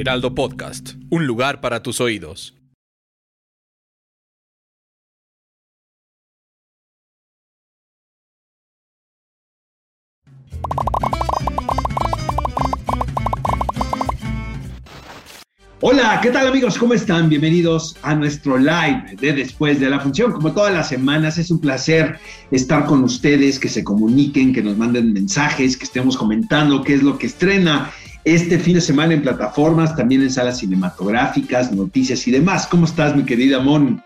Heraldo Podcast, un lugar para tus oídos. Hola, ¿qué tal amigos? ¿Cómo están? Bienvenidos a nuestro live de después de la función. Como todas las semanas, es un placer estar con ustedes, que se comuniquen, que nos manden mensajes, que estemos comentando qué es lo que estrena este fin de semana en plataformas, también en salas cinematográficas, noticias y demás. ¿Cómo estás, mi querida Mon?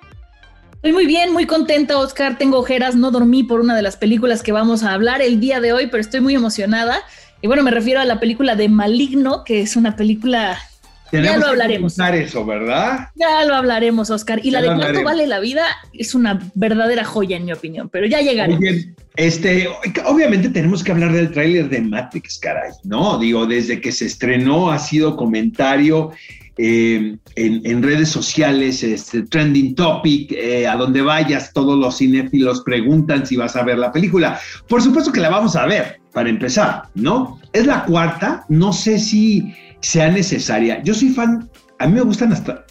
Estoy muy bien, muy contenta, Oscar. Tengo ojeras, no dormí por una de las películas que vamos a hablar el día de hoy, pero estoy muy emocionada. Y bueno, me refiero a la película de Maligno, que es una película Tenemos ya lo que hablaremos. comentar eso, ¿verdad? Ya lo hablaremos, Oscar. Y Ya la de cuánto hablaremos. vale la vida es una verdadera joya, en mi opinión, pero ya llegaremos. Oye, este, obviamente tenemos que hablar del tráiler de Matrix, caray, ¿no? Digo, desde que se estrenó ha sido comentario eh, en, en redes sociales, este, trending topic, eh, a donde vayas, todos los cinéfilos preguntan si vas a ver la película. Por supuesto que la vamos a ver, para empezar, ¿no? Es la cuarta, no sé si sea necesaria. Yo soy fan, a mí me gustan hasta,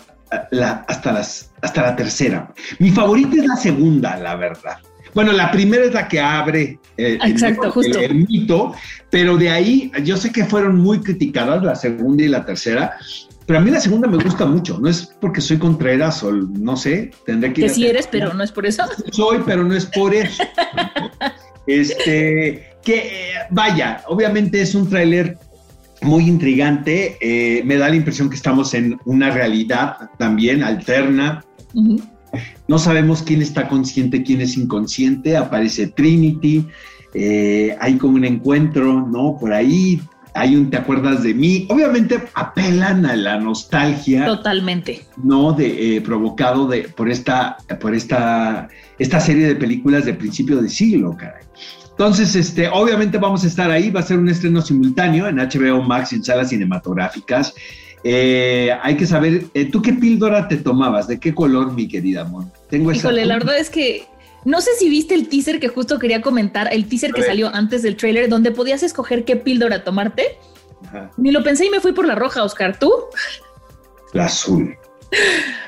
la, hasta, las, hasta la tercera. Mi favorita es la segunda, la verdad. Bueno, la primera es la que abre eh, Exacto, el, justo. el mito, pero de ahí yo sé que fueron muy criticadas la segunda y la tercera, pero a mí la segunda me gusta mucho. No es porque soy Contreras o no sé, tendré que Que sí eres, pero no es por eso. soy, pero no es por eso. este, que eh, vaya, obviamente es un tráiler muy intrigante. eh, me da la impresión que estamos en una realidad también alterna. No sabemos quién está consciente, quién es inconsciente. Aparece Trinity. eh, hay como un encuentro, ¿no? Por ahí hay un ¿te acuerdas de mí? Obviamente apelan a la nostalgia. Totalmente. ¿no? De, eh, provocado de, por, esta, por esta, esta serie de películas de principio de siglo, caray. Entonces, este, obviamente vamos a estar ahí, va a ser un estreno simultáneo en HBO Max y en salas cinematográficas. Eh, hay que saber, eh, ¿tú qué píldora te tomabas? ¿De qué color, mi querida Mon? Tengo esa Híjole, la verdad es que no sé si viste el teaser que justo quería comentar, el teaser que salió antes del trailer, donde podías escoger qué píldora tomarte. Ajá, Ni lo pensé y me fui por la roja, Oscar. ¿Tú? la azul.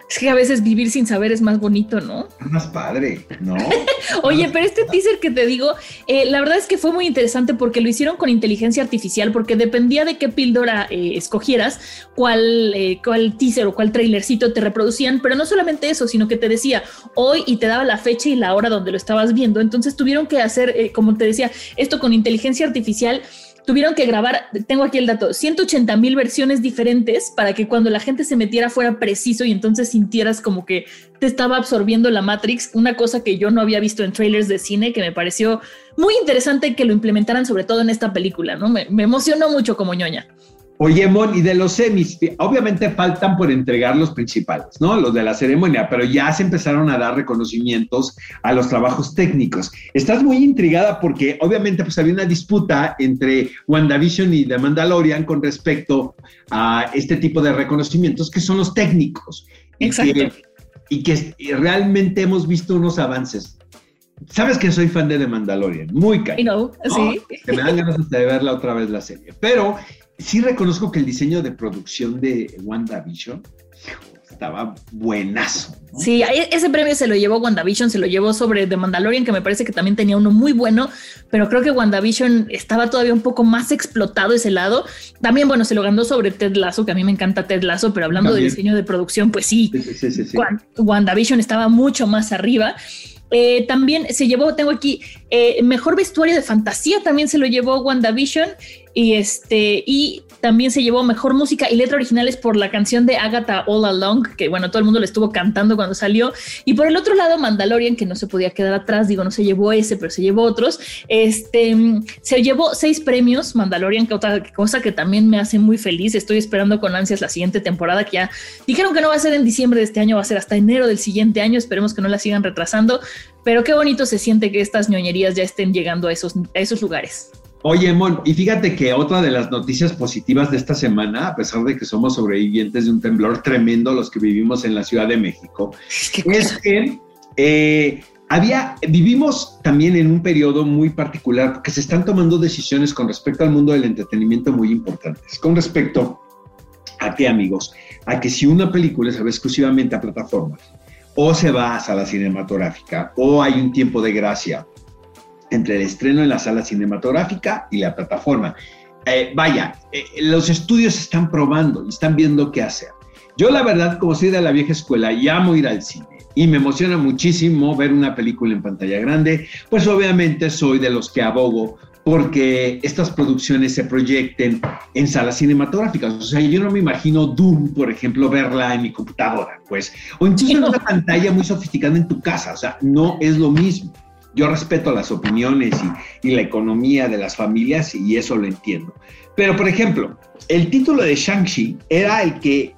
Es que a veces vivir sin saber es más bonito, ¿no? Es más padre, ¿no? Oye, pero este teaser que te digo, eh, la verdad es que fue muy interesante porque lo hicieron con inteligencia artificial, porque dependía de qué píldora eh, escogieras, cuál, eh, cuál teaser o cuál trailercito te reproducían, pero no solamente eso, sino que te decía hoy y te daba la fecha y la hora donde lo estabas viendo. Entonces tuvieron que hacer, como te decía, esto con inteligencia artificial. Tuvieron que grabar, tengo aquí el dato, 180 mil versiones diferentes para que cuando la gente se metiera fuera preciso y entonces sintieras como que te estaba absorbiendo la Matrix, una cosa que yo no había visto en trailers de cine que me pareció muy interesante que lo implementaran sobre todo en esta película, ¿no? Me, me emocionó mucho como ñoña. Oye, Mon, y de los semis, obviamente faltan por entregar los principales, ¿no? Los de la ceremonia, pero ya se empezaron a dar reconocimientos a los trabajos técnicos. Estás muy intrigada porque obviamente pues había una disputa entre WandaVision y The Mandalorian con respecto a este tipo de reconocimientos que son los técnicos. Y Exacto. que- y que realmente hemos visto unos avances. Sabes que soy fan de The Mandalorian, muy caro. know, sí. Que me dan ganas de verla otra vez la serie. Pero sí reconozco que el diseño de producción de WandaVision estaba buenazo. ¿no? Sí, ese premio se lo llevó WandaVision, se lo llevó sobre The Mandalorian, que me parece que también tenía uno muy bueno, pero creo que WandaVision estaba todavía un poco más explotado ese lado. También, bueno, se lo ganó sobre Ted Lasso, que a mí me encanta Ted Lasso, pero hablando También. de diseño de producción, pues sí, Sí, sí, sí, sí, sí. Wan- WandaVision estaba mucho más arriba. Eh, también se llevó, tengo aquí Eh, mejor vestuario de fantasía también se lo llevó WandaVision y este y también se llevó mejor música y letra originales por la canción de Agatha All Along, que bueno, todo el mundo le estuvo cantando cuando salió. Y por el otro lado, Mandalorian, que no se podía quedar atrás, digo, no se llevó ese, pero se llevó otros. Este se llevó seis premios, Mandalorian, que otra cosa que también me hace muy feliz. Estoy esperando con ansias la siguiente temporada, que ya dijeron que no va a ser en diciembre de este año, va a ser hasta enero del siguiente año. Esperemos que no la sigan retrasando, pero qué bonito se siente que estas ñoñerías ya estén llegando a esos, a esos lugares. Oye, Mon, y fíjate que otra de las noticias positivas de esta semana, a pesar de que somos sobrevivientes de un temblor tremendo los que vivimos en la Ciudad de México, es que eh, había, vivimos también en un periodo muy particular porque se están tomando decisiones con respecto al mundo del entretenimiento muy importantes. Con respecto a qué, amigos, a que si una película se ve exclusivamente a plataformas, o se va a sala cinematográfica, o hay un tiempo de gracia, entre el estreno en la sala cinematográfica y la plataforma. Eh, vaya, eh, los estudios están probando y están viendo qué hacer. Yo la verdad, como soy de la vieja escuela, llamo ir al cine y me emociona muchísimo ver una película en pantalla grande, pues obviamente soy de los que abogo porque estas producciones se proyecten en salas cinematográficas. O sea, yo no me imagino Doom, por ejemplo, verla en mi computadora, pues, o incluso en una pantalla muy sofisticada en tu casa. O sea, no es lo mismo. Yo respeto las opiniones y, la economía de las familias y eso lo entiendo. Pero, por ejemplo, el título de Shang-Chi era el que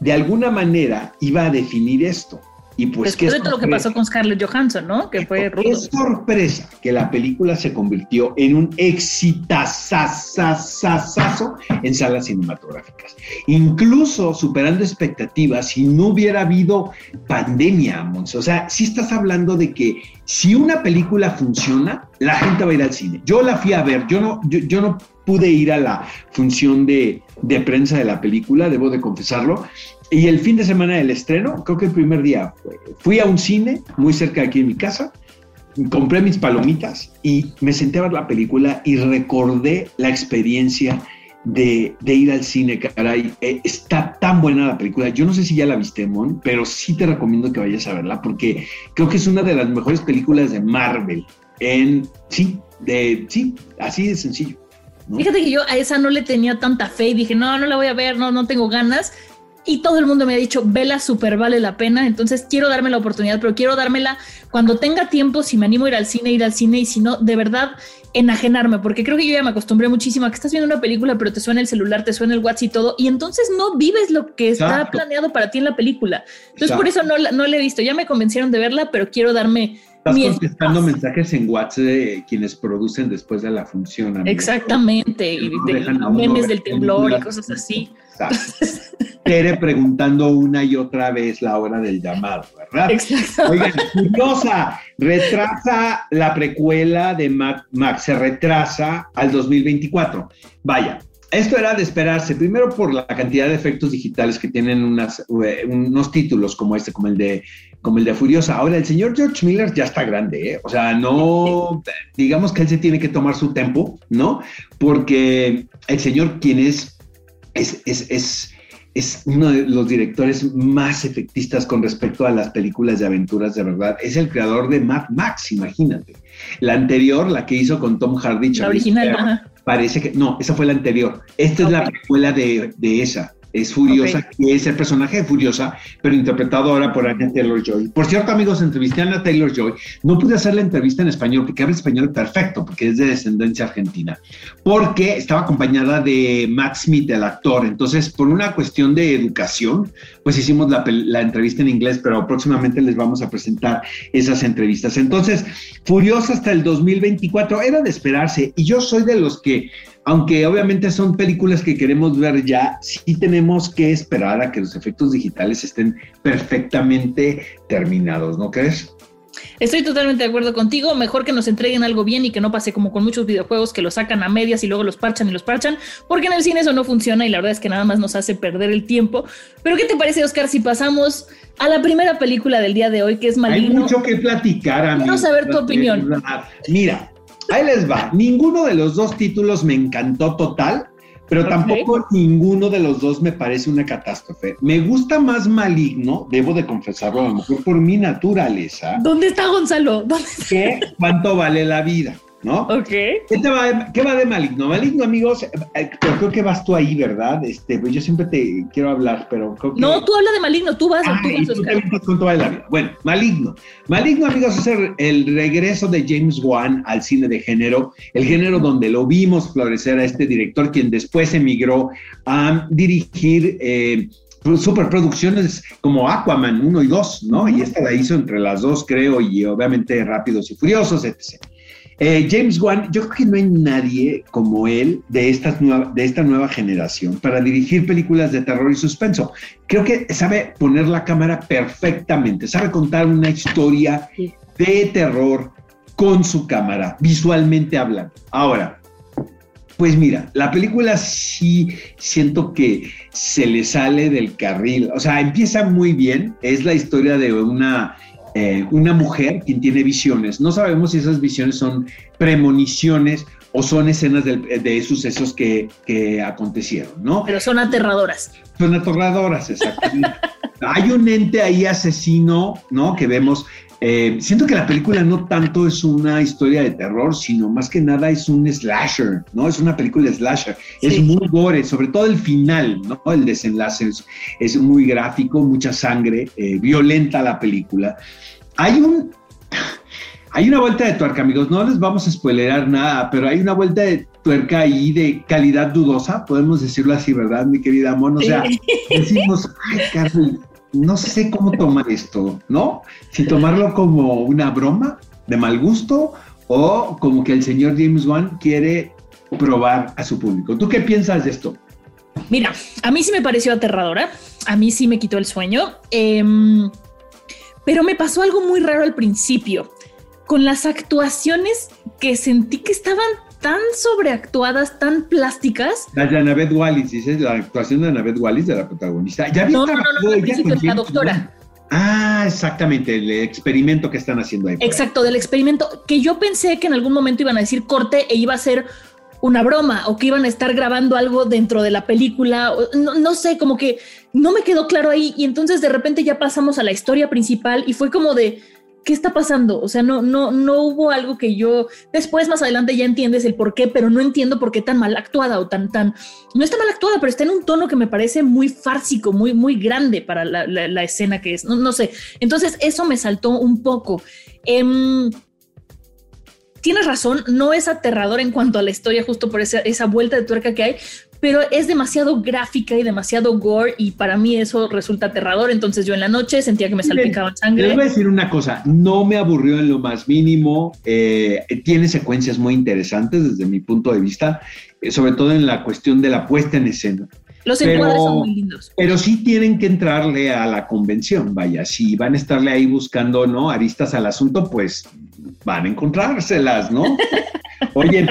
de alguna manera iba a definir esto. Y pues Después de todo lo que pasó con Scarlett Johansson, ¿no? Que fue rudo. Es sorpresa que la película se convirtió en un exitazazazazo en salas cinematográficas. Incluso superando expectativas si no hubiera habido pandemia, Monse. O sea, si estás hablando de que si una película funciona, la gente va a ir al cine. Yo la fui a ver, yo no, yo, no pude ir a la función de, de prensa de la película, debo de confesarlo, y el fin de semana del estreno, creo que el primer día, fui a un cine muy cerca de aquí en mi casa, compré mis palomitas y me senté a ver la película y recordé la experiencia de, ir al cine, caray. Eh, está tan buena la película. Yo no sé si ya la viste, Mon, pero sí te recomiendo que vayas a verla porque creo que es una de las mejores películas de Marvel. En sí, de sí, así de sencillo. Fíjate que yo a esa no le tenía tanta fe y dije, no, no la voy a ver, no, no tengo ganas y todo el mundo me ha dicho, vela súper vale la pena, entonces quiero darme la oportunidad, pero quiero dármela cuando tenga tiempo, si me animo a ir al cine, ir al cine y si no, de verdad, enajenarme, porque creo que yo ya me acostumbré muchísimo a que estás viendo una película, pero te suena el celular, te suena el WhatsApp y todo, y entonces no vives lo que está planeado para ti en la película. Entonces por eso no, no la he visto, ya me convencieron de verla, pero quiero darme... Estás contestando mensajes en WhatsApp de quienes producen después de la función. Exactamente, y de memes del temblor y cosas así. Tere preguntando una y otra vez la hora del llamado, ¿verdad? Exacto. Oigan, curiosa, retrasa la precuela de Max, se retrasa al 2024. Vaya, esto era de esperarse, primero por la cantidad de efectos digitales que tienen unas, eh, unos títulos como este, como el de como el de Furiosa. Ahora, el señor George Miller ya está grande, ¿eh? o sea, no, digamos que él se tiene que tomar su tiempo, ¿no? Porque el señor, quien es es, es, es, uno de los directores más efectistas con respecto a las películas de aventuras de verdad. Es el creador de Mad Max, imagínate. La anterior, la que hizo con Tom Hardy. La original, Parece que, no, esa fue la anterior. Esta es la precuela de, de esa es Furiosa, que es el personaje de Furiosa, pero interpretado ahora por Anya Taylor Joy. Por cierto, amigos, entrevisté a Anya Taylor Joy. No pude hacer la entrevista en español porque habla español perfecto, porque es de descendencia argentina, porque estaba acompañada de Matt Smith, el actor. Entonces, por una cuestión de educación, pues hicimos la, la entrevista en inglés, pero próximamente les vamos a presentar esas entrevistas. Entonces, Furiosa hasta el 2024 era de esperarse, y yo soy de los que aunque obviamente son películas que queremos ver ya, sí tenemos que esperar a que los efectos digitales estén perfectamente terminados, ¿no crees? Estoy totalmente de acuerdo contigo. Mejor que nos entreguen algo bien y que no pase como con muchos videojuegos que los sacan a medias y luego los parchan y los parchan, porque en el cine eso no funciona y la verdad es que nada más nos hace perder el tiempo. Pero ¿qué te parece, Oscar, si pasamos a la primera película del día de hoy, que es Maligno? Hay mucho que platicar, amigo. Quiero saber tu opinión. Mira, Ahí les va. Ninguno de los dos títulos me encantó total, pero tampoco ninguno de los dos me parece una catástrofe. Me gusta más Maligno, debo de confesarlo, a lo mejor por mi naturaleza. ¿Dónde está Gonzalo? ¿Dónde ¿Qué? ¿Cuánto vale la vida? ¿No? Ok. ¿Qué, va, ¿Qué, va, de maligno? Maligno, amigos, eh, creo que vas tú ahí, ¿verdad? Este, pues yo siempre te quiero hablar, pero creo que... No, tú habla de maligno, tú vas, ah, tú vas, tú la vida. Bueno, maligno. Maligno, amigos, es el, regreso de James Wan al cine de género, el género donde lo vimos florecer a este director, quien después emigró a dirigir... Eh, superproducciones como Aquaman 1 y 2, ¿no? Y esta la hizo entre las dos, creo, y obviamente Rápidos y Furiosos, etc. Eh, James Wan, yo creo que no hay nadie como él de, estas de esta nueva generación para dirigir películas de terror y suspenso. Creo que sabe poner la cámara perfectamente, sabe contar una historia de terror con su cámara, visualmente hablando. Ahora, pues mira, la película sí siento que se le sale del carril, o sea, empieza muy bien, es la historia de una eh, una mujer quien tiene visiones. No sabemos si esas visiones son premoniciones o son escenas de, sucesos que, acontecieron, ¿no? Pero son aterradoras. Son aterradoras, exactamente. Hay un ente ahí asesino, ¿no? Que vemos. Eh, siento que la película no tanto es una historia de terror, sino más que nada es un slasher, ¿no? Es una película slasher. Es muy gore, sobre todo el final, ¿no? El desenlace es, muy gráfico, mucha sangre, eh, violenta la película. Hay un. Hay una vuelta de tuerca, amigos. No les vamos a spoilerar nada, pero hay una vuelta de tuerca ahí de calidad dudosa, podemos decirlo así, ¿verdad, mi querida Mon? O sea, decimos, ay, Carlos, no sé cómo tomar esto, ¿no? Si tomarlo como una broma de mal gusto o como que el señor James Wan quiere probar a su público. ¿Tú qué piensas de esto? Mira, a mí sí me pareció aterradora, a mí sí me quitó el sueño. Eh, pero me pasó algo muy raro al principio, con las actuaciones que sentí que estaban tan sobreactuadas, tan plásticas. La de Annabeth Wallis, dices, la actuación de Annabeth Wallis, de la protagonista. ¿Ya no, no, no, no, al principio, la doctora. Ah, exactamente, el experimento que están haciendo ahí. Exacto, del experimento que yo pensé que en algún momento iban a decir corte e iba a ser una broma o que iban a estar grabando algo dentro de la película. No, no, sé, como que no me quedó claro ahí y entonces de repente ya pasamos a la historia principal y fue como de, ¿qué está pasando? O sea, no, no, no hubo algo que yo después más adelante ya entiendes el por qué, pero no entiendo por qué tan mal actuada o tan, tan, no está mal actuada, pero está en un tono que me parece muy fársico, muy, muy grande para la, escena que es, no, sé. Entonces eso me saltó un poco. Em, tienes razón, no es aterrador en cuanto a la historia, justo por esa, esa vuelta de tuerca que hay, pero es demasiado gráfica y demasiado gore y para mí eso resulta aterrador. Entonces yo en la noche sentía que me salpicaba sangre. Les voy a decir una cosa, no me aburrió en lo más mínimo, eh, tiene secuencias muy interesantes desde mi punto de vista, eh, sobre todo en la cuestión de la puesta en escena. Los encuadres son muy lindos. Pero sí tienen que entrarle a la convención, vaya, si van a estarle ahí buscando, ¿no? Aristas al asunto, pues van a encontrárselas, ¿no? Oye,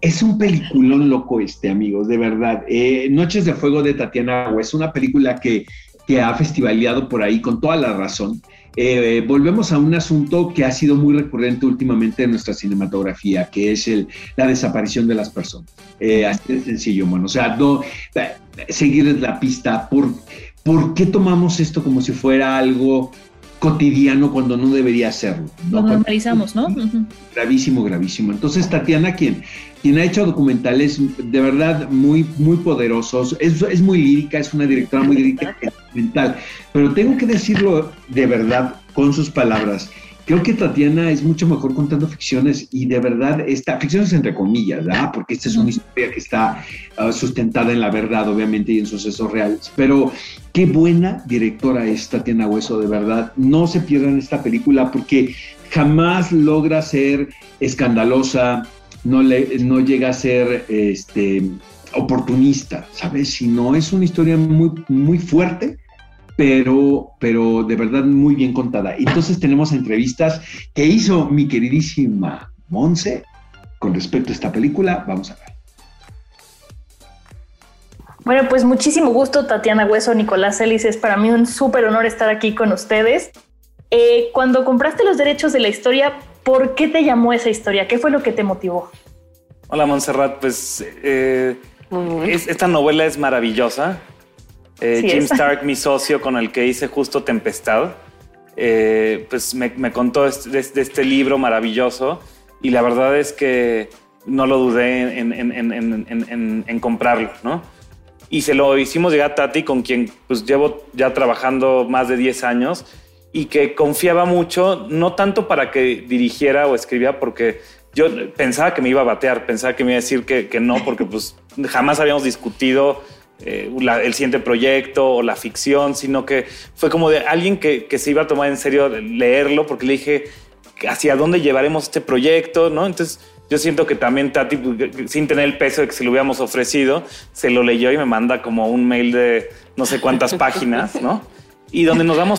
es un peliculón loco este, amigos, de verdad. Eh, Noches de Fuego de Tatiana es una película que, que ha festivaleado por ahí con toda la razón. Eh, volvemos a un asunto que ha sido muy recurrente últimamente en nuestra cinematografía, que es el, la desaparición de las personas. Eh, así de sencillo, bueno, o sea, no, seguirles la pista. ¿Por, ¿Por qué tomamos esto como si fuera algo cotidiano cuando no debería serlo. Lo normalizamos, ¿no? Gravísimo, gravísimo. Entonces, Tatiana, quien, quien ha hecho documentales de verdad muy, muy poderosos, es, es muy lírica, es una directora muy lírica documental, pero tengo que decirlo de verdad con sus palabras. Creo que Tatiana es mucho mejor contando ficciones y de verdad, esta, ficciones entre comillas, ¿verdad? Porque esta es una historia que está ah, sustentada en la verdad, obviamente, y en sucesos reales. Pero qué buena directora es Tatiana Hueso, de verdad. No se pierdan esta película porque jamás logra ser escandalosa, no, le, no llega a ser este, oportunista, ¿sabes? Sino es una historia muy, muy fuerte pero, pero de verdad muy bien contada. Entonces tenemos entrevistas que hizo mi queridísima Monse con respecto a esta película. Vamos a ver. Bueno, pues muchísimo gusto, Tatiana Hueso, Nicolás Ellis. Es para mí un súper honor estar aquí con ustedes. Eh, cuando compraste los derechos de la historia, ¿por qué te llamó esa historia? ¿Qué fue lo que te motivó? Hola, Montserrat. Pues eh, esta novela es maravillosa. Eh, Jim Stark, mi socio con el que hice justo Tempestad, eh, pues me, contó de este, este, libro maravilloso y la verdad es que no lo dudé en, comprarlo, ¿no? Y se lo hicimos llegar a Tati, con quien pues llevo ya trabajando más de 10 años y que confiaba mucho, no tanto para que dirigiera o escribiera, porque yo pensaba que me iba a batear, pensaba que me iba a decir que, que no, porque pues jamás habíamos discutido eh, el siguiente proyecto o la ficción, sino que fue como de alguien que, que, se iba a tomar en serio leerlo, porque le dije hacia dónde llevaremos este proyecto, ¿no? Entonces yo siento que también Tati, pues, sin tener el peso de que se lo hubiéramos ofrecido, se lo leyó y me manda como un mail de no sé cuántas páginas, ¿no? Y donde nos damos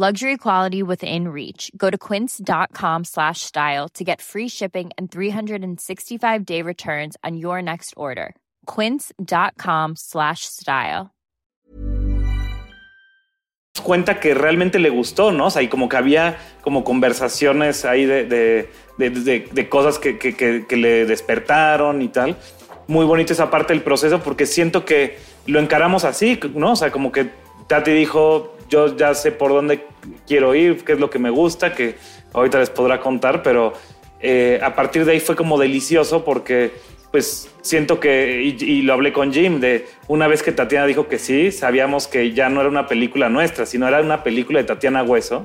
Luxury quality within reach. Go to quince.com slash style to get free shipping and 365-day returns on your next order. quince.com slash style. Cuenta que realmente le gustó, ¿no? O sea, y como que había como conversaciones ahí de, de, de, de cosas que, que, que, que le despertaron y tal. muy bonita esa parte del proceso porque siento que lo encaramos así, ¿no? O sea, como que Tati dijo, yo ya sé por dónde quiero ir, qué es lo que me gusta, que ahorita les podrá contar, pero eh, a partir de ahí fue como delicioso porque pues siento que, y, lo hablé con Jim, de una vez que Tatiana dijo que sí, sabíamos que ya no era una película nuestra, sino era una película de Tatiana Hueso.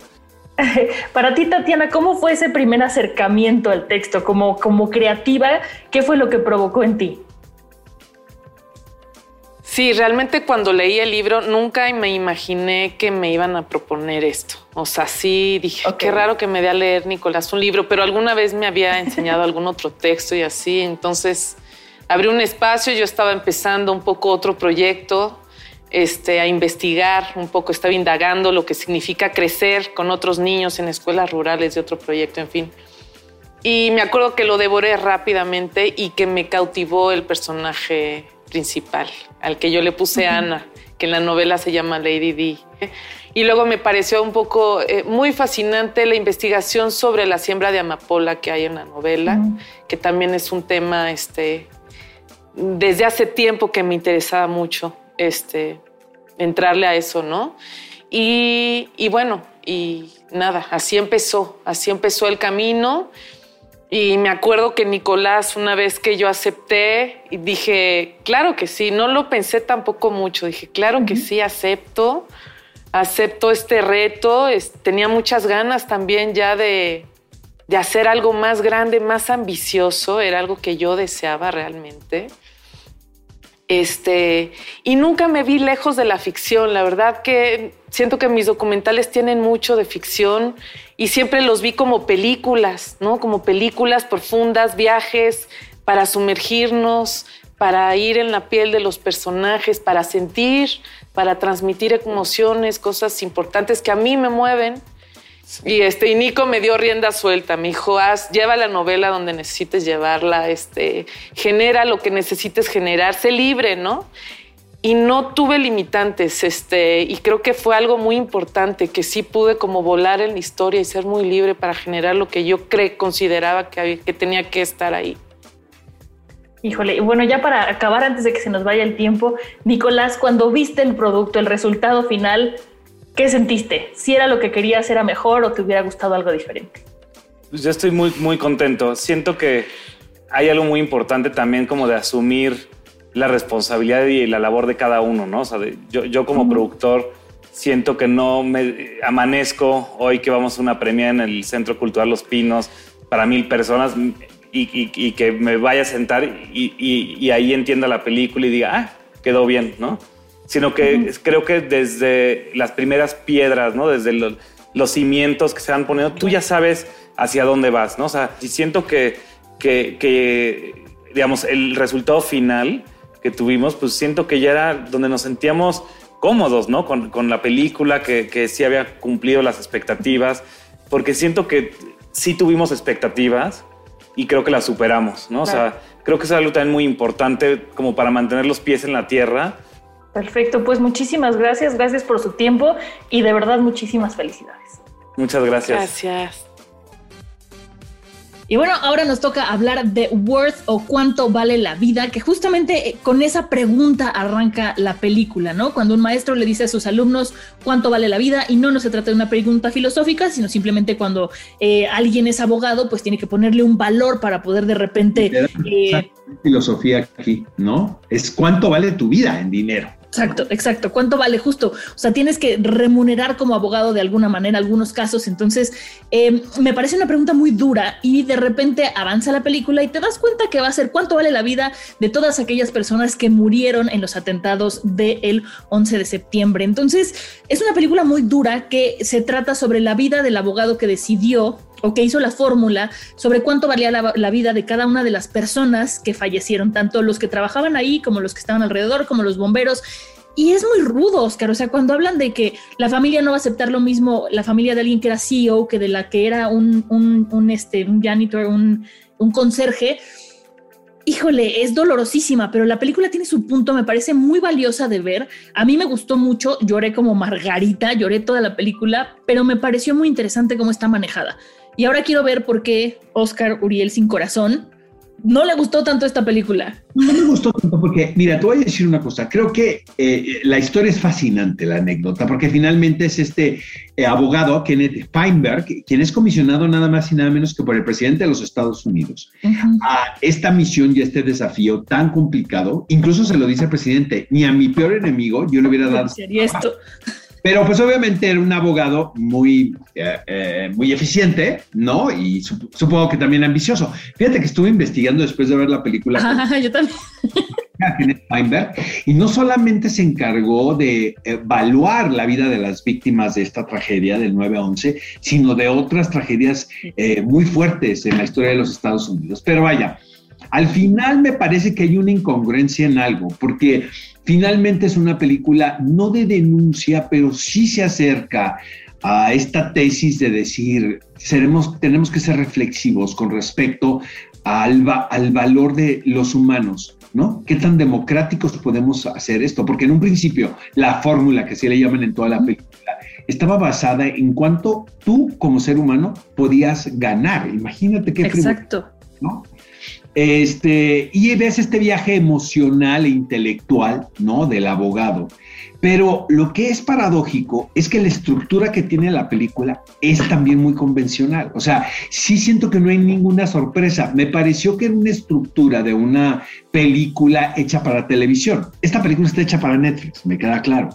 Para ti, Tatiana, ¿cómo fue ese primer acercamiento al texto? Como, como creativa, ¿qué fue lo que provocó en ti? Sí, realmente cuando leí el libro nunca me imaginé que me iban a proponer esto. O sea, sí dije, qué raro que me dé a leer Nicolás un libro, pero alguna vez me había enseñado algún otro texto y así. Entonces abrí un espacio, yo estaba empezando un poco otro proyecto, este, a investigar un poco, estaba indagando lo que significa crecer con otros niños en escuelas rurales de otro proyecto, en fin. Y me acuerdo que lo devoré rápidamente y que me cautivó el personaje principal, al que yo le puse Ana, que en la novela se llama Lady D. Y luego me pareció un poco eh, muy fascinante la investigación sobre la siembra de amapola que hay en la novela, que también es un tema este, desde hace tiempo que me interesaba mucho este, entrarle a eso, ¿no? Y, y bueno, y nada, así empezó, así empezó el camino. Y me acuerdo que Nicolás, una vez que yo acepté, dije, claro que sí, no lo pensé tampoco mucho, dije, claro que sí, acepto, acepto este reto, tenía muchas ganas también ya de, de hacer algo más grande, más ambicioso, era algo que yo deseaba realmente. Este, y nunca me vi lejos de la ficción. La verdad que siento que mis documentales tienen mucho de ficción y siempre los vi como películas, ¿no? Como películas profundas, viajes para sumergirnos, para ir en la piel de los personajes, para sentir, para transmitir emociones, cosas importantes que a mí me mueven y, este, y Nico me dio rienda suelta, me dijo, haz, lleva la novela donde necesites llevarla, este, genera lo que necesites generar, sé libre, ¿no? Y no tuve limitantes, este, y creo que fue algo muy importante, que sí pude como volar en la historia y ser muy libre para generar lo que yo cre consideraba que, que tenía que estar ahí. Híjole, bueno, ya para acabar antes de que se nos vaya el tiempo, Nicolás, cuando viste el producto, el resultado final, ¿Qué sentiste? ¿Si era lo que querías, era mejor o te hubiera gustado algo diferente? Pues yo estoy muy, muy contento. Siento que hay algo muy importante también como de asumir la responsabilidad y la labor de cada uno, ¿no? O sea, yo, yo, como productor siento que no me amanezco hoy que vamos a una premia en el Centro Cultural Los Pinos para mil personas y, y, que me vaya a sentar y, y, ahí entienda la película y diga, ah, quedó bien, ¿no? Sino que creo que desde las primeras piedras, ¿no? Desde los, cimientos que se van poniendo, tú ya sabes hacia dónde vas, ¿no? O sea, siento que, que, digamos, el resultado final que tuvimos, pues siento que ya era donde nos sentíamos cómodos, ¿no? Con, la película, que, que sí había cumplido las expectativas, porque siento que sí tuvimos expectativas y creo que las superamos, ¿no? O sea, creo que es algo también muy importante como para mantener los pies en la tierra. Perfecto, pues muchísimas gracias, gracias por su tiempo y de verdad muchísimas felicidades. Muchas gracias. Gracias. Y bueno, ahora nos toca hablar de worth o cuánto vale la vida, que justamente eh, con esa pregunta arranca la película, ¿no? Cuando un maestro le dice a sus alumnos cuánto vale la vida y no, no se trata de una pregunta filosófica, sino simplemente cuando eh, alguien es abogado, pues tiene que ponerle un valor para poder de repente... Eh, filosofía aquí, ¿no? Es cuánto vale tu vida en dinero. Exacto, exacto. ¿Cuánto vale justo? O sea, tienes que remunerar como abogado de alguna manera algunos casos. Entonces, eh, me parece una pregunta muy dura y de repente avanza la película y te das cuenta que va a ser cuánto vale la vida de todas aquellas personas que murieron en los atentados del 11 de septiembre. Entonces, es una película muy dura que se trata sobre la vida del abogado que decidió o que hizo la fórmula sobre cuánto valía la, vida de cada una de las personas que fallecieron, tanto los que trabajaban ahí como los que estaban alrededor, como los bomberos. Y es muy rudo, Oscar. O sea, cuando hablan de que la familia no va a aceptar lo mismo, la familia de alguien que era CEO que de la que era un, un, un este, un janitor, un, un conserje, híjole, es dolorosísima, pero la película tiene su punto, me parece muy valiosa de ver. A mí me gustó mucho, lloré como Margarita, lloré toda la película, pero me pareció muy interesante cómo está manejada. Y ahora quiero ver por qué Oscar Uriel sin corazón no le gustó tanto esta película. No me gustó tanto porque, mira, te voy a decir una cosa. Creo que eh, la historia es fascinante, la anécdota, porque finalmente es este eh, abogado, Kenneth Feinberg, quien es comisionado nada más y nada menos que por el presidente de los Estados Unidos a esta misión y este desafío tan complicado. Incluso se lo dice el presidente, ni a mi peor enemigo yo le hubiera dado. Sería esto. Pero pues obviamente era un abogado muy, eh, eh, muy eficiente, ¿no? Y supongo que también ambicioso. Fíjate que estuve investigando después de ver la película. yo también. y no solamente se encargó de evaluar la vida de las víctimas de esta tragedia del 9-11, sino de otras tragedias eh, muy fuertes en la historia de los Estados Unidos. Pero vaya, al final me parece que hay una incongruencia en algo, porque finalmente es una película no de denuncia, pero sí se acerca a esta tesis de decir, seremos, tenemos que ser reflexivos con respecto al, al valor de los humanos, ¿no? ¿Qué tan democráticos podemos hacer esto? Porque en un principio la fórmula que se le llaman en toda la película estaba basada en cuánto tú como ser humano podías ganar. Imagínate qué Exacto. ¿no? Este, y ves este viaje emocional e intelectual, ¿no? Del abogado. Pero lo que es paradójico es que la estructura que tiene la película es también muy convencional. O sea, sí siento que no hay ninguna sorpresa. Me pareció que era una estructura de una película hecha para televisión. Esta película está hecha para Netflix, me queda claro.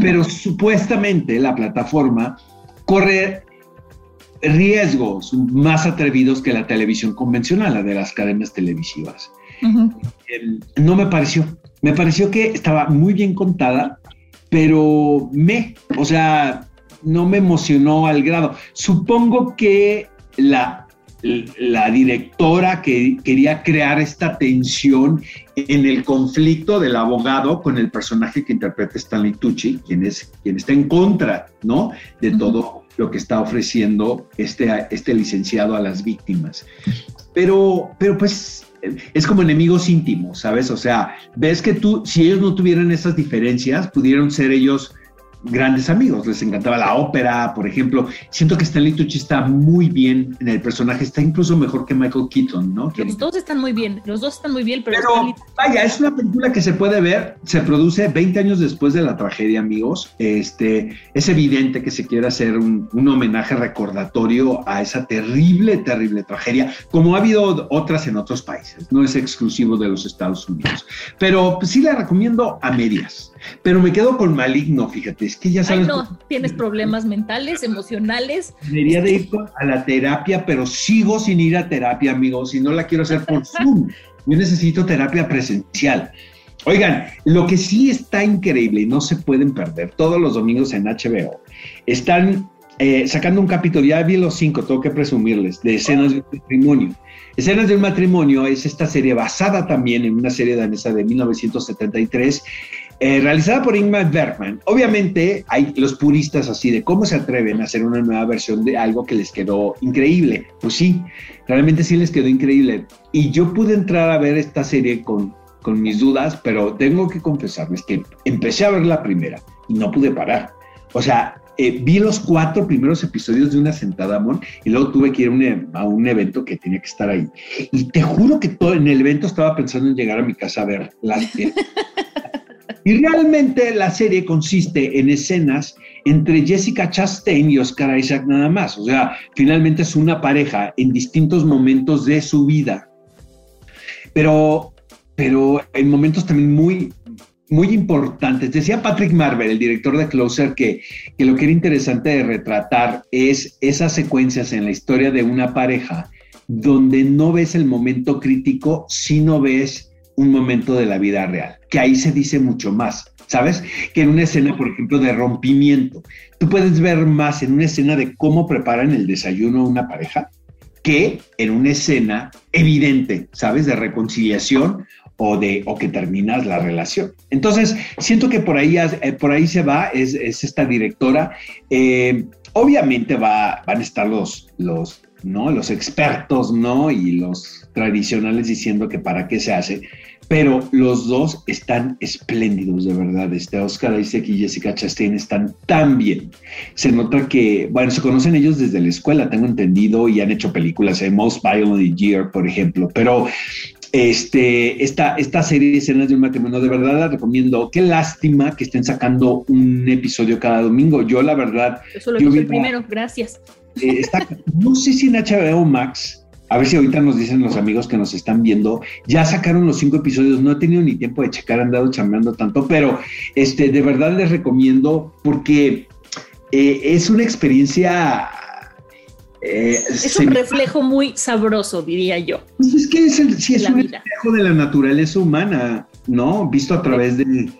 Pero supuestamente la plataforma corre riesgos más atrevidos que la televisión convencional, la de las cadenas televisivas. Em, no me pareció. Me pareció que estaba muy bien contada, pero me, o sea, no me emocionó al grado. Supongo que la, la directora que quería crear esta tensión en el conflicto del abogado con el personaje que interpreta Stanley Tucci, quien, es, quien está en contra, ¿no? De todo lo que está ofreciendo este, este licenciado a las víctimas. Pero, pero pues es como enemigos íntimos, ¿sabes? O sea, ves que tú, si ellos no tuvieran esas diferencias, pudieron ser ellos grandes amigos, les encantaba la ópera, por ejemplo. Siento que Stanley Tucci está muy bien en el personaje, está incluso mejor que Michael Keaton, ¿no? Los dos están muy bien, los dos están muy bien, pero... vaya, es una película que se puede ver, se produce 20 años después de la tragedia, amigos. Este, es evidente que se quiere hacer un, un homenaje recordatorio a esa terrible, terrible tragedia, como ha habido otras en otros países, no es exclusivo de los Estados Unidos. Pero pues, sí la recomiendo a medias. Pero me quedo con maligno, fíjate, es que ya sabes. Ay, no, tienes problemas mentales, emocionales. Debería de ir a la terapia, pero sigo sin ir a terapia, amigos, y no la quiero hacer por Zoom. Yo necesito terapia presencial. Oigan, lo que sí está increíble y no se pueden perder todos los domingos en HBO, están eh, sacando un capítulo, ya vi los cinco, tengo que presumirles, de escenas de matrimonio. Escenas de un matrimonio es esta serie basada también en una serie danesa de 1973 eh, realizada por Ingmar Bergman. Obviamente hay los puristas así de cómo se atreven a hacer una nueva versión de algo que les quedó increíble. Pues sí, realmente sí les quedó increíble. Y yo pude entrar a ver esta serie con, con mis dudas, pero tengo que confesarles que empecé a ver la primera y no pude parar. O sea, eh, vi los cuatro primeros episodios de una sentada, Mon, y luego tuve que ir a un evento que tenía que estar ahí. Y te juro que todo en el evento estaba pensando en llegar a mi casa a ver la serie. y realmente la serie consiste en escenas entre Jessica Chastain y Oscar Isaac nada más. O sea, finalmente es una pareja en distintos momentos de su vida. Pero, pero en momentos también muy, muy importantes. Decía Patrick Marvel, el director de Closer, que, que, lo que era interesante de retratar es esas secuencias en la historia de una pareja donde no ves el momento crítico, sino ves un momento de la vida real, que ahí se dice mucho más, ¿sabes? Que en una escena, por ejemplo, de rompimiento. Tú puedes ver más en una escena de cómo preparan el desayuno a una pareja que en una escena evidente, ¿sabes? De reconciliación o, de, o que terminas la relación. Entonces, siento que por ahí, eh, por ahí se va, es, esta directora. Eh, obviamente va, van a estar los, los, ¿no? los expertos ¿no? y los tradicionales diciendo que para qué se hace, pero los dos están espléndidos, de verdad. Este Oscar Isaac y Jessica Chastain están tan bien. Se nota que, bueno, se conocen ellos desde la escuela, tengo entendido, y han hecho películas, en Most Violent Year, por ejemplo, pero este, esta, esta serie de escenas de un matrimonio, de verdad la recomiendo. Qué lástima que estén sacando un episodio cada domingo. Yo, la verdad. Eso lo vi primero, gracias. Eh, no sé si en HBO Max, a ver si ahorita nos dicen los amigos que nos están viendo, ya sacaron los cinco episodios. No he tenido ni tiempo de checar, han dado chambeando tanto, pero este, de verdad les recomiendo porque eh, es una experiencia eh, es un reflejo muy sabroso, diría yo. Pues es que es, el, sí, es un reflejo de la naturaleza humana, ¿no? Visto a través de,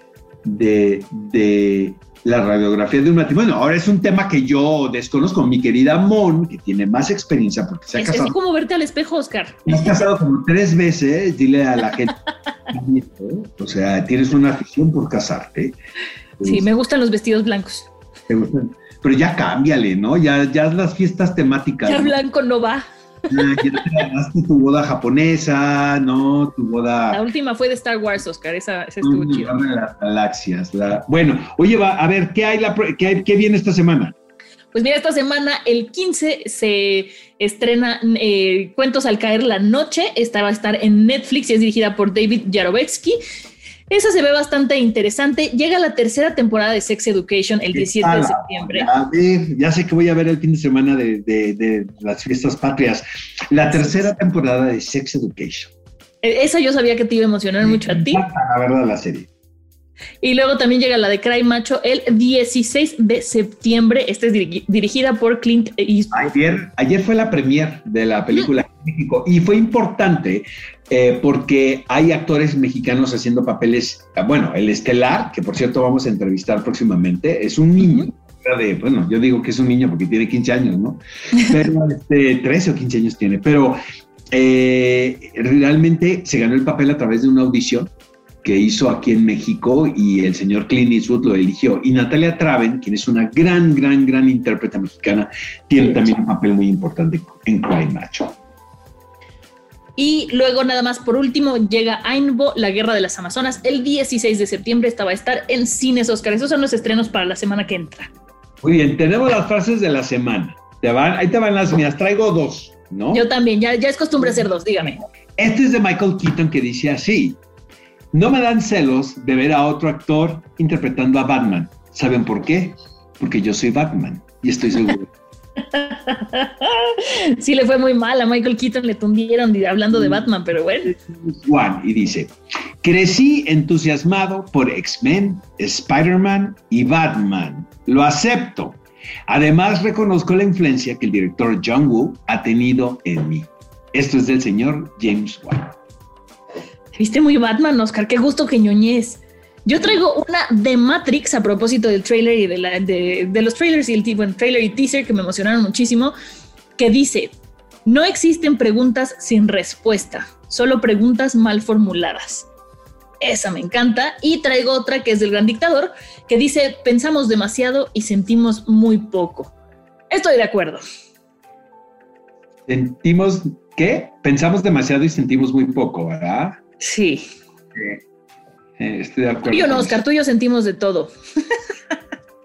de, la radiografía de un matrimonio. Ahora es un tema que yo desconozco. Mi querida Mon, que tiene más experiencia porque se ha casado. Es como verte al espejo, Oscar. Has casado como tres veces, dile a la gente. o sea, tienes una afición por casarte. Sí, me gustan los vestidos blancos. ¿Te gustan? pero ya cámbiale, ¿no? Ya, ya las fiestas temáticas. Ya blanco no va. Te tu boda japonesa, ¿no? Tu boda. La última fue de Star Wars, Oscar, esa, estuvo chido. las galaxias. Bueno, oye, va, a ver, ¿qué hay, la, qué qué viene esta semana? Pues mira, esta semana, el 15, se estrena eh, Cuentos al caer la noche. Esta va a estar en Netflix y es dirigida por David Yarovetsky. Esa se ve bastante interesante. Llega la tercera temporada de Sex Education el 17 de septiembre. A ver, ya sé que voy a ver el fin de semana de, las fiestas patrias. La tercera temporada de Sex Education. E, esa yo sabía que te iba a emocionar mucho a ti. La verdad, la serie. Y luego también llega la de Cry Macho el 16 de septiembre. Esta es dirigida por Clint Eastwood. Ayer, ayer fue la premier de la película en México y fue importante eh, porque hay actores mexicanos haciendo papeles, bueno, el estelar, que por cierto vamos a entrevistar próximamente, es un niño. De, bueno, yo digo que es un niño porque tiene 15 años, ¿no? Pero este, 13 o 15 años tiene, pero eh, realmente se ganó el papel a través de una audición que hizo aquí en México y el señor Clint Eastwood lo eligió. Y Natalia Traven, quien es una gran, gran, gran intérprete mexicana, tiene también un papel muy importante en Cry Macho. Y luego nada más por último llega Ainbo, la guerra de las Amazonas, el 16 de septiembre. Esta va a estar en cines Oscar. Esos son los estrenos para la semana que entra. Muy bien, tenemos las frases de la semana. Te van, ahí te van las mías. Traigo dos, ¿no? Yo también, ya, ya es costumbre hacer dos, dígame. Este es de Michael Keaton que dice así. No me dan celos de ver a otro actor interpretando a Batman. ¿Saben por qué? Porque yo soy Batman y estoy seguro. sí, le fue muy mal a Michael Keaton, le tundieron hablando de Batman, pero bueno. Juan, y dice: Crecí entusiasmado por X-Men, Spider-Man y Batman. Lo acepto. Además, reconozco la influencia que el director John Woo ha tenido en mí. Esto es del señor James Wan. Viste muy Batman, Oscar. Qué gusto que ñoñez. Yo traigo una de Matrix a propósito del trailer y de, de, los trailers y el en trailer y teaser que me emocionaron muchísimo, que dice, no existen preguntas sin respuesta, solo preguntas mal formuladas. esa me encanta. Y traigo otra que es del gran dictador, que dice, pensamos demasiado y sentimos muy poco. Estoy de acuerdo. Sentimos, ¿qué? Pensamos demasiado y sentimos muy poco, ¿verdad? Sí. Estoy de acuerdo. Yo no, Oscar, tú y yo sentimos de todo.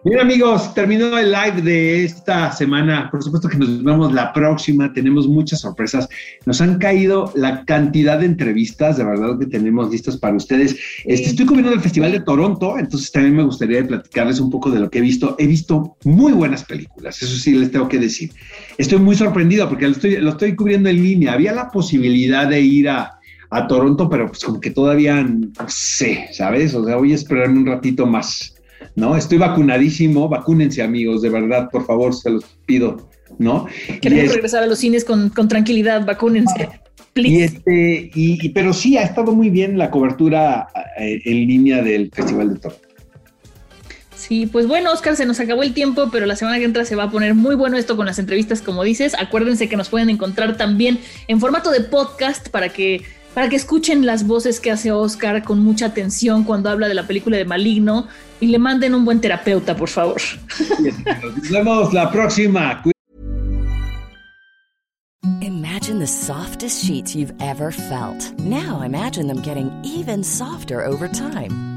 Bien amigos, terminó el live de esta semana. Por supuesto que nos vemos la próxima. Tenemos muchas sorpresas. Nos han caído la cantidad de entrevistas, de verdad que tenemos listas para ustedes. Este, estoy cubriendo el Festival de Toronto, entonces también me gustaría platicarles un poco de lo que he visto. He visto muy buenas películas, eso sí les tengo que decir. Estoy muy sorprendido porque lo estoy, lo estoy cubriendo en línea. Había la posibilidad de ir a, a Toronto, pero pues como que todavía no sé, ¿sabes? O sea, voy a esperarme un ratito más. ¿no? Estoy vacunadísimo, vacúnense amigos, de verdad, por favor, se los pido, ¿no? Queremos regresar a los cines con, tranquilidad, vacúnense. Y este, y, pero sí, ha estado muy bien la cobertura eh, en línea del Festival de Toronto. Sí, pues bueno, Oscar, se nos acabó el tiempo, pero la semana que entra se va a poner muy bueno esto con las entrevistas, como dices. Acuérdense que nos pueden encontrar también en formato de podcast para que para que escuchen las voces que hace Oscar con mucha atención cuando habla de la película de Maligno y le manden un buen terapeuta, por favor. Nos vemos la próxima. Imagine the softest sheets you've ever felt. Now imagine them getting even softer over time.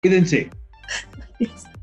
Cuídense.